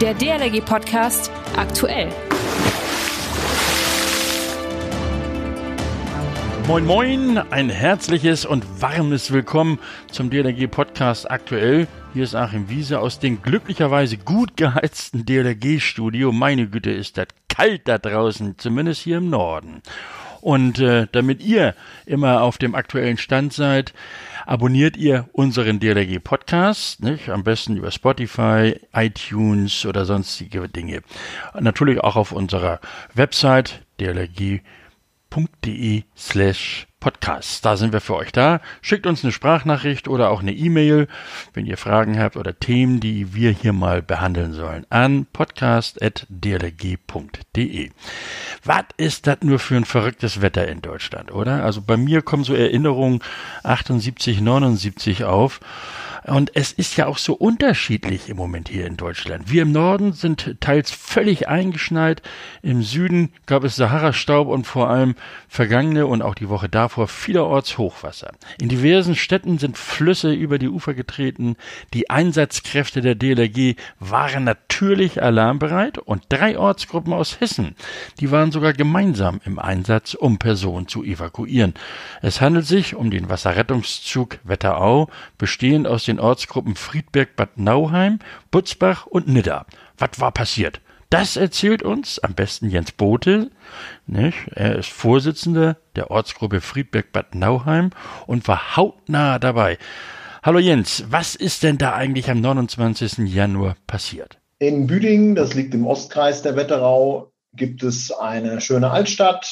Der DLRG Podcast aktuell. Moin Moin, ein herzliches und warmes Willkommen zum DLRG Podcast aktuell. Hier ist Achim Wiese aus dem glücklicherweise gut geheizten DLRG Studio. Meine Güte, ist das kalt da draußen, zumindest hier im Norden. Und äh, damit ihr immer auf dem aktuellen Stand seid, abonniert ihr unseren DLRG Podcast, nicht? am besten über Spotify, iTunes oder sonstige Dinge. Natürlich auch auf unserer Website dlrg.de slash Podcast. Da sind wir für euch da. Schickt uns eine Sprachnachricht oder auch eine E-Mail, wenn ihr Fragen habt oder Themen, die wir hier mal behandeln sollen, an podcast.drg.de. Was ist das nur für ein verrücktes Wetter in Deutschland, oder? Also bei mir kommen so Erinnerungen 78, 79 auf. Und es ist ja auch so unterschiedlich im Moment hier in Deutschland. Wir im Norden sind teils völlig eingeschneit. Im Süden gab es Sahara-Staub und vor allem vergangene und auch die Woche davor vielerorts Hochwasser. In diversen Städten sind Flüsse über die Ufer getreten. Die Einsatzkräfte der DLRG waren natürlich alarmbereit und drei Ortsgruppen aus Hessen, die waren sogar gemeinsam im Einsatz, um Personen zu evakuieren. Es handelt sich um den Wasserrettungszug Wetterau, bestehend aus den Ortsgruppen Friedberg, Bad Nauheim, Butzbach und Nidda. Was war passiert? Das erzählt uns am besten Jens Bote. Nicht? Er ist Vorsitzender der Ortsgruppe Friedberg Bad Nauheim und war hautnah dabei. Hallo Jens, was ist denn da eigentlich am 29. Januar passiert? In Büdingen, das liegt im Ostkreis der Wetterau, gibt es eine schöne Altstadt,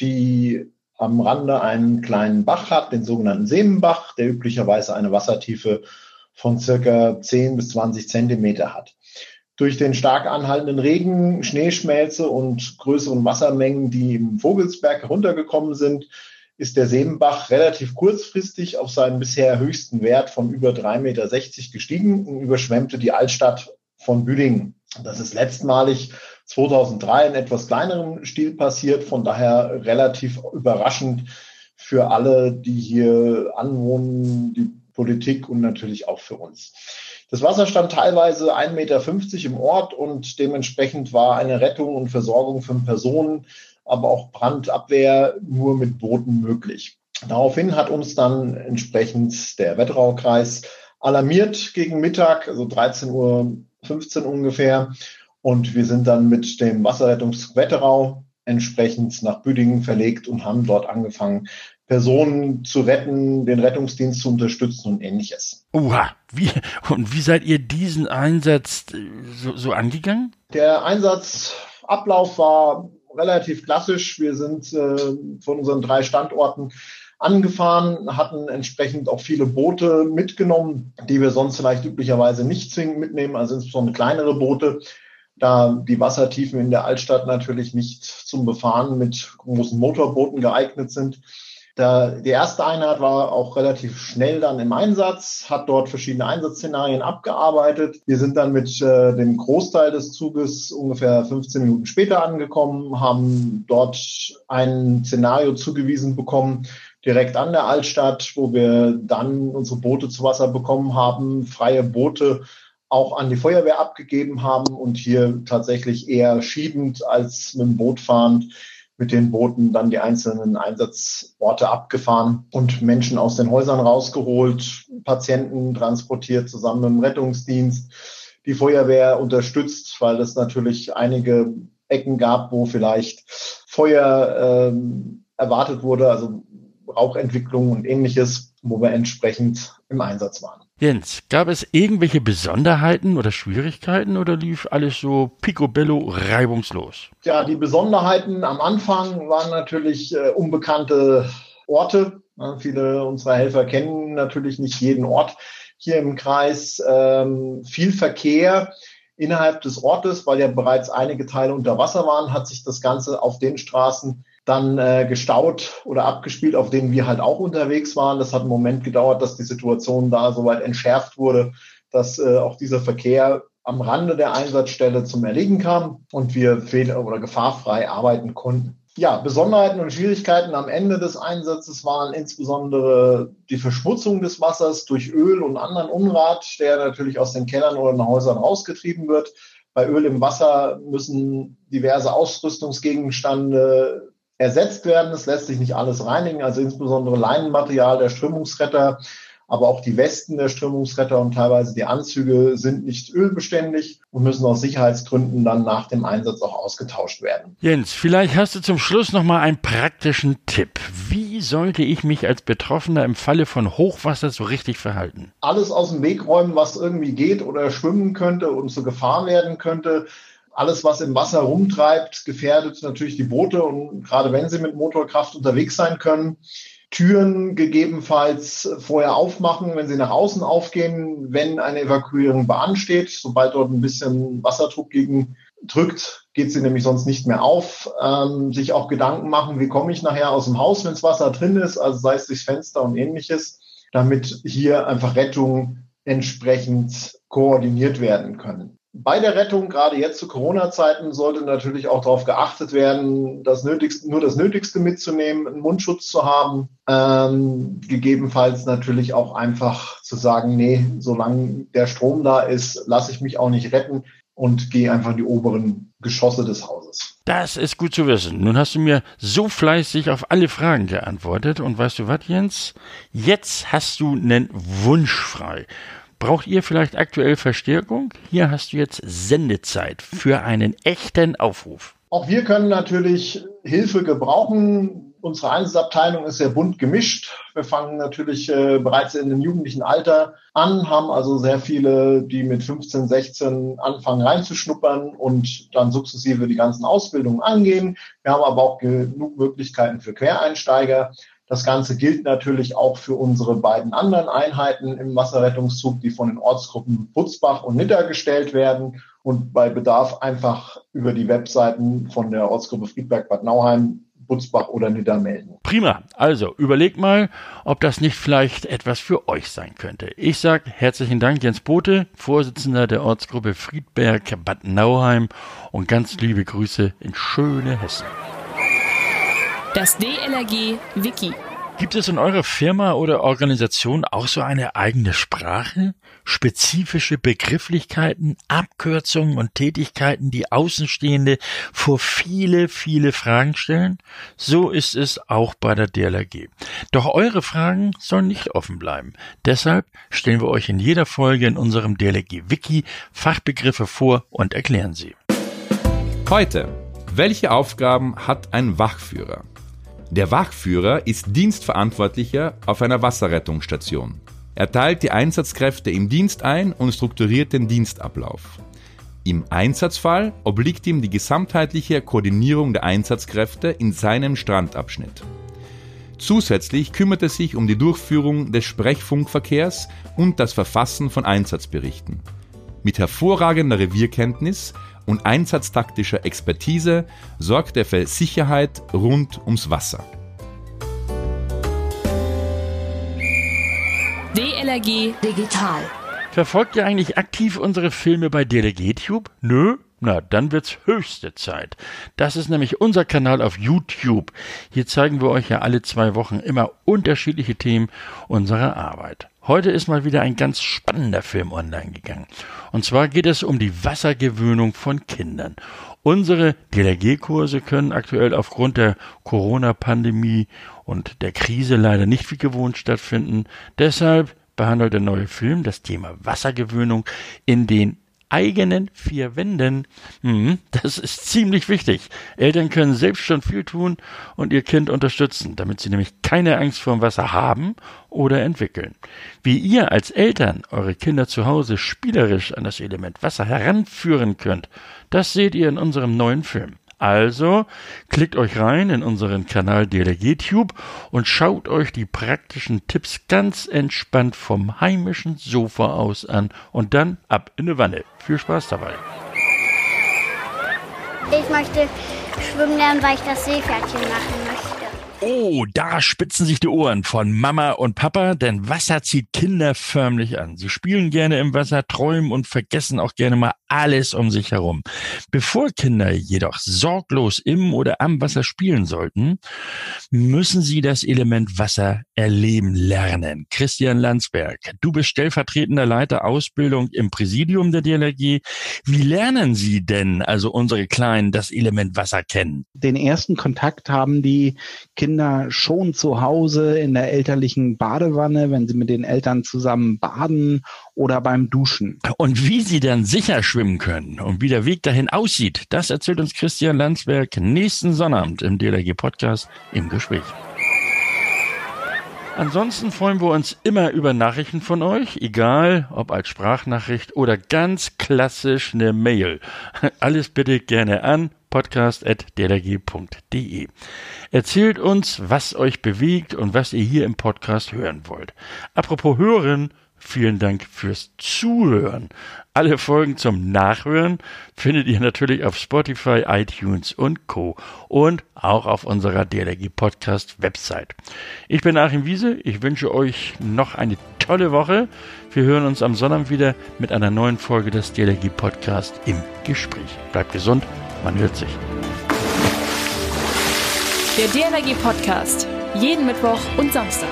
die am Rande einen kleinen Bach hat, den sogenannten Semenbach, der üblicherweise eine Wassertiefe von circa 10 bis 20 Zentimeter hat. Durch den stark anhaltenden Regen, Schneeschmelze und größeren Wassermengen, die im Vogelsberg heruntergekommen sind, ist der Sebenbach relativ kurzfristig auf seinen bisher höchsten Wert von über 3,60 Meter gestiegen und überschwemmte die Altstadt von Büdingen. Das ist letztmalig 2003 in etwas kleinerem Stil passiert, von daher relativ überraschend für alle, die hier anwohnen, die Politik und natürlich auch für uns. Das Wasser stand teilweise 1,50 Meter im Ort und dementsprechend war eine Rettung und Versorgung von Personen, aber auch Brandabwehr nur mit Booten möglich. Daraufhin hat uns dann entsprechend der Wetteraukreis alarmiert gegen Mittag, also 13.15 Uhr ungefähr. Und wir sind dann mit dem Wasserrettungswetterau entsprechend nach Büdingen verlegt und haben dort angefangen, Personen zu retten, den Rettungsdienst zu unterstützen und ähnliches. Oha, wie, und wie seid ihr diesen Einsatz äh, so, so angegangen? Der Einsatzablauf war relativ klassisch. Wir sind äh, von unseren drei Standorten angefahren, hatten entsprechend auch viele Boote mitgenommen, die wir sonst vielleicht üblicherweise nicht zwingend mitnehmen, also insbesondere kleinere Boote, da die Wassertiefen in der Altstadt natürlich nicht zum Befahren mit großen Motorbooten geeignet sind. Da, die erste Einheit war auch relativ schnell dann im Einsatz, hat dort verschiedene Einsatzszenarien abgearbeitet. Wir sind dann mit äh, dem Großteil des Zuges ungefähr 15 Minuten später angekommen, haben dort ein Szenario zugewiesen bekommen, direkt an der Altstadt, wo wir dann unsere Boote zu Wasser bekommen haben, freie Boote auch an die Feuerwehr abgegeben haben und hier tatsächlich eher schiebend als mit dem Boot fahrend mit den Booten dann die einzelnen Einsatzorte abgefahren und Menschen aus den Häusern rausgeholt, Patienten transportiert zusammen mit dem Rettungsdienst, die Feuerwehr unterstützt, weil es natürlich einige Ecken gab, wo vielleicht Feuer ähm, erwartet wurde, also Rauchentwicklung und ähnliches, wo wir entsprechend im Einsatz waren. Jens, gab es irgendwelche Besonderheiten oder Schwierigkeiten oder lief alles so picobello reibungslos? Ja, die Besonderheiten am Anfang waren natürlich äh, unbekannte Orte. Ja, viele unserer Helfer kennen natürlich nicht jeden Ort hier im Kreis. Ähm, viel Verkehr innerhalb des Ortes, weil ja bereits einige Teile unter Wasser waren, hat sich das Ganze auf den Straßen dann äh, gestaut oder abgespielt, auf denen wir halt auch unterwegs waren. Das hat einen Moment gedauert, dass die Situation da soweit entschärft wurde, dass äh, auch dieser Verkehr am Rande der Einsatzstelle zum Erliegen kam und wir fehl- oder gefahrfrei arbeiten konnten. Ja, Besonderheiten und Schwierigkeiten am Ende des Einsatzes waren insbesondere die Verschmutzung des Wassers durch Öl und anderen Unrat, der natürlich aus den Kellern oder den Häusern rausgetrieben wird Bei Öl im Wasser müssen diverse Ausrüstungsgegenstände ersetzt werden. Es lässt sich nicht alles reinigen, also insbesondere Leinenmaterial der Strömungsretter aber auch die Westen der Strömungsretter und teilweise die Anzüge sind nicht ölbeständig und müssen aus Sicherheitsgründen dann nach dem Einsatz auch ausgetauscht werden. Jens, vielleicht hast du zum Schluss noch mal einen praktischen Tipp. Wie sollte ich mich als Betroffener im Falle von Hochwasser so richtig verhalten? Alles aus dem Weg räumen, was irgendwie geht oder schwimmen könnte und zur Gefahr werden könnte alles, was im Wasser rumtreibt, gefährdet natürlich die Boote und gerade wenn sie mit Motorkraft unterwegs sein können, Türen gegebenenfalls vorher aufmachen, wenn sie nach außen aufgehen, wenn eine Evakuierung beansteht. Sobald dort ein bisschen Wasserdruck gegen drückt, geht sie nämlich sonst nicht mehr auf. Ähm, sich auch Gedanken machen, wie komme ich nachher aus dem Haus, wenn das Wasser drin ist, also sei es durchs Fenster und ähnliches, damit hier einfach Rettung entsprechend koordiniert werden können. Bei der Rettung, gerade jetzt zu Corona-Zeiten, sollte natürlich auch darauf geachtet werden, das Nötigste, nur das Nötigste mitzunehmen, einen Mundschutz zu haben, ähm, gegebenenfalls natürlich auch einfach zu sagen, nee, solange der Strom da ist, lasse ich mich auch nicht retten und gehe einfach in die oberen Geschosse des Hauses. Das ist gut zu wissen. Nun hast du mir so fleißig auf alle Fragen geantwortet und weißt du was, Jens? Jetzt hast du einen Wunsch frei. Braucht ihr vielleicht aktuell Verstärkung? Hier hast du jetzt Sendezeit für einen echten Aufruf. Auch wir können natürlich Hilfe gebrauchen. Unsere Einsatzabteilung ist sehr bunt gemischt. Wir fangen natürlich äh, bereits in dem jugendlichen Alter an, haben also sehr viele, die mit 15, 16 anfangen reinzuschnuppern und dann sukzessive die ganzen Ausbildungen angehen. Wir haben aber auch genug Möglichkeiten für Quereinsteiger. Das Ganze gilt natürlich auch für unsere beiden anderen Einheiten im Wasserrettungszug, die von den Ortsgruppen Butzbach und Nitter gestellt werden und bei Bedarf einfach über die Webseiten von der Ortsgruppe Friedberg-Bad Nauheim Butzbach oder Nidda melden. Prima. Also überlegt mal, ob das nicht vielleicht etwas für euch sein könnte. Ich sage herzlichen Dank, Jens Bote, Vorsitzender der Ortsgruppe Friedberg-Bad Nauheim und ganz liebe Grüße in schöne Hessen. Das DLRG Wiki. Gibt es in eurer Firma oder Organisation auch so eine eigene Sprache? Spezifische Begrifflichkeiten, Abkürzungen und Tätigkeiten, die Außenstehende vor viele, viele Fragen stellen? So ist es auch bei der DLRG. Doch eure Fragen sollen nicht offen bleiben. Deshalb stellen wir euch in jeder Folge in unserem DLRG Wiki Fachbegriffe vor und erklären sie. Heute. Welche Aufgaben hat ein Wachführer? Der Wachführer ist Dienstverantwortlicher auf einer Wasserrettungsstation. Er teilt die Einsatzkräfte im Dienst ein und strukturiert den Dienstablauf. Im Einsatzfall obliegt ihm die gesamtheitliche Koordinierung der Einsatzkräfte in seinem Strandabschnitt. Zusätzlich kümmert er sich um die Durchführung des Sprechfunkverkehrs und das Verfassen von Einsatzberichten. Mit hervorragender Revierkenntnis und einsatztaktischer Expertise sorgt er für Sicherheit rund ums Wasser. DLRG Digital. Verfolgt ihr eigentlich aktiv unsere Filme bei DLRG-Tube? Nö? Na, dann wird's höchste Zeit. Das ist nämlich unser Kanal auf YouTube. Hier zeigen wir euch ja alle zwei Wochen immer unterschiedliche Themen unserer Arbeit. Heute ist mal wieder ein ganz spannender Film online gegangen. Und zwar geht es um die Wassergewöhnung von Kindern. Unsere DLRG-Kurse können aktuell aufgrund der Corona-Pandemie und der Krise leider nicht wie gewohnt stattfinden. Deshalb behandelt der neue Film das Thema Wassergewöhnung in den eigenen vier Wänden. Hm, das ist ziemlich wichtig. Eltern können selbst schon viel tun und ihr Kind unterstützen, damit sie nämlich keine Angst vor dem Wasser haben oder entwickeln. Wie ihr als Eltern eure Kinder zu Hause spielerisch an das Element Wasser heranführen könnt, das seht ihr in unserem neuen Film. Also klickt euch rein in unseren Kanal DLRG-Tube und schaut euch die praktischen Tipps ganz entspannt vom heimischen Sofa aus an und dann ab in die Wanne. Viel Spaß dabei. Ich möchte schwimmen lernen, weil ich das Seepferdchen machen möchte. Oh, da spitzen sich die Ohren von Mama und Papa, denn Wasser zieht Kinder förmlich an. Sie spielen gerne im Wasser, träumen und vergessen auch gerne mal alles um sich herum. Bevor Kinder jedoch sorglos im oder am Wasser spielen sollten, müssen sie das Element Wasser erleben lernen. Christian Landsberg, du bist stellvertretender Leiter Ausbildung im Präsidium der DLRG. Wie lernen Sie denn, also unsere Kleinen, das Element Wasser kennen? Den ersten Kontakt haben die Kinder schon zu Hause in der elterlichen Badewanne, wenn sie mit den Eltern zusammen baden oder beim Duschen. Und wie sie dann sicher schwimmen können und wie der Weg dahin aussieht, das erzählt uns Christian Landsberg nächsten Sonnabend im DLRG Podcast im Gespräch. Ansonsten freuen wir uns immer über Nachrichten von euch, egal ob als Sprachnachricht oder ganz klassisch eine Mail. Alles bitte gerne an podcast.dlg.de. Erzählt uns, was euch bewegt und was ihr hier im Podcast hören wollt. Apropos hören, Vielen Dank fürs Zuhören. Alle Folgen zum Nachhören findet ihr natürlich auf Spotify, iTunes und Co. und auch auf unserer DLRG Podcast Website. Ich bin Achim Wiese. Ich wünsche euch noch eine tolle Woche. Wir hören uns am Sonntag wieder mit einer neuen Folge des DLRG Podcast im Gespräch. Bleibt gesund. Man hört sich. Der DLRG Podcast. Jeden Mittwoch und Samstag.